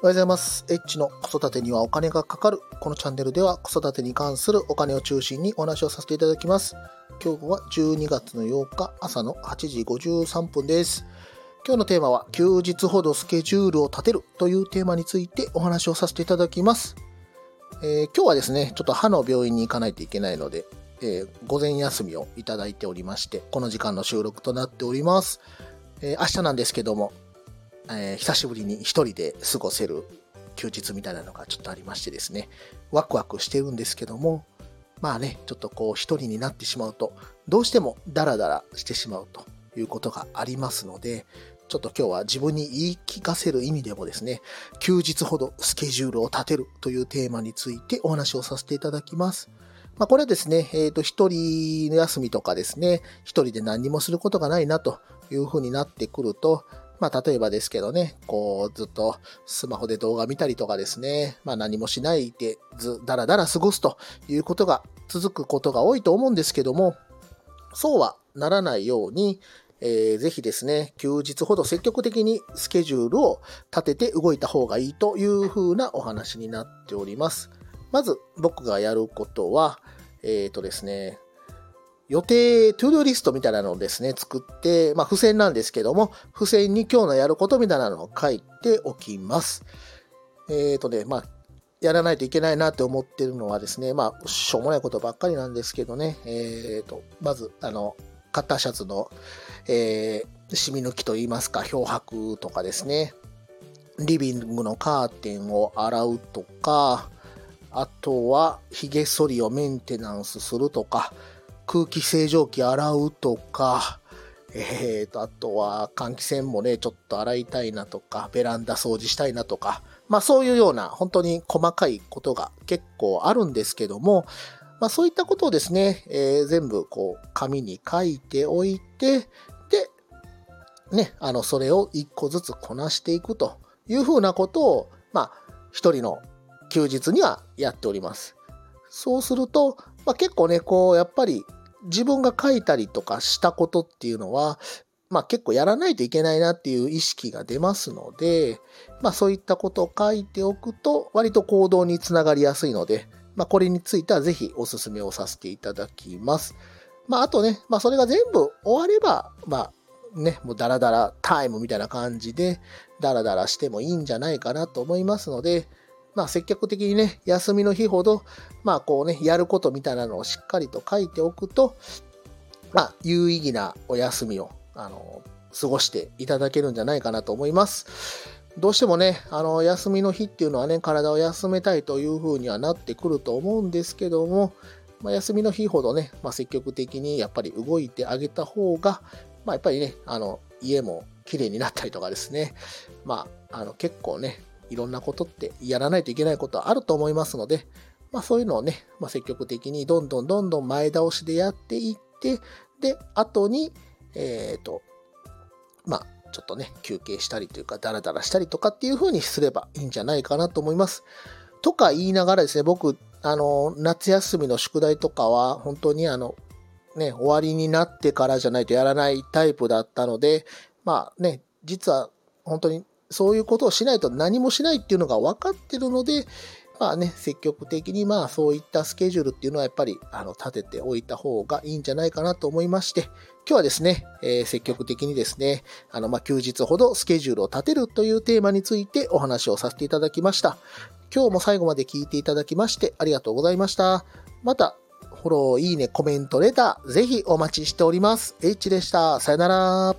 おはようございます。エッチの子育てにはお金がかかる。このチャンネルでは子育てに関するお金を中心にお話をさせていただきます。今日は12月の8日朝の8時53分です。今日のテーマは休日ほどスケジュールを立てるというテーマについてお話をさせていただきます。えー今日はですね、ちょっと歯の病院に行かないといけないので、えー午前休みをいただいておりまして、この時間の収録となっております。えー明日なんですけども、えー久しぶりに一人で過ごせる休日みたいなのがちょっとありましてですね、ワクワクしてるんですけども、まあね、ちょっとこう一人になってしまうと、どうしてもダラダラしてしまうということがありますので、ちょっと今日は自分に言い聞かせる意味でもですね、休日ほどスケジュールを立てるというテーマについてお話をさせていただきます。まあ、これはですね、えっ、と、一人の休みとかですね、一人で何もすることがないなというふうになってくると、まあ、例えばですけどね、こう、ずっとスマホで動画見たりとかですね、まあ、何もしないで、ず、だらだら過ごすということが続くことが多いと思うんですけども、そうはならないように、えーぜひですね、休日ほど積極的にスケジュールを立てて動いた方がいいという風なお話になっております。まず僕がやることは、えっ、とですね、予定、 to do リストみたいなのをですね、作って、まあ、付箋なんですけども、付箋に今日のやることみたいなのを書いておきます。えっ、とね、まあ、やらないといけないなって思ってるのはですね、まあ、しょうもないことばっかりなんですけどね、えっ、と、まず、あの、カッターシャツの、えー、染み抜きといいますか、漂白とかですね、リビングのカーテンを洗うとか、あとは、髭剃りをメンテナンスするとか、空気清浄機洗うとか、えーと、あとは換気扇もね、ちょっと洗いたいなとか、ベランダ掃除したいなとか、まあそういうような本当に細かいことが結構あるんですけども、まあそういったことをですね、えー全部こう紙に書いておいて、で、ね、あの、それを一個ずつこなしていくというふうなことを、まあ一人の休日にはやっております。そうすると、まあ、結構ね、こう、やっぱり自分が書いたりとかしたことっていうのは、まあ結構やらないといけないなっていう意識が出ますので、まあそういったことを書いておくと割と行動につながりやすいので、まあこれについてはぜひお勧めをさせていただきます。まああとね、まあそれが全部終われば、まあね、もうダラダラタイムみたいな感じで、ダラダラしてもいいんじゃないかなと思いますので、まあ積極的にね、休みの日ほど、まあこうね、やることみたいなのをしっかりと書いておくと、まあ有意義なお休みを、あの、過ごしていただけるんじゃないかなと思います。どうしてもね、あの、休みの日っていうのはね、体を休めたいというふうにはなってくると思うんですけども、まあ、休みの日ほどね、まあ、積極的にやっぱり動いてあげた方が、まあ、やっぱりね、あの、家も綺麗になったりとかですね、まあ、あの、結構ね、いろんなことってやらないといけないことはあると思いますので、まあそういうのをね、まあ、積極的にどんどんどんどん前倒しでやっていって、で、後に、えっ、と、まあちょっとね、休憩したりというか、ダラダラしたりとかっていう風にすればいいんじゃないかなと思います。とか言いながらですね、僕、あの、夏休みの宿題とかは、本当にあの、ね、終わりになってからじゃないとやらないタイプだったので、まあね、実は本当にそういうことをしないと何もしないっていうのが分かってるので、まあね、積極的にまあそういったスケジュールっていうのはやっぱりあの立てておいた方がいいんじゃないかなと思いまして、今日はですね、えー積極的にですね、あのまあ休日ほどスケジュールを立てるというテーマについてお話をさせていただきました。今日も最後まで聞いていただきましてありがとうございました。また、フォロー、いいね、コメント、レター、ぜひお待ちしております。H でした。さよなら。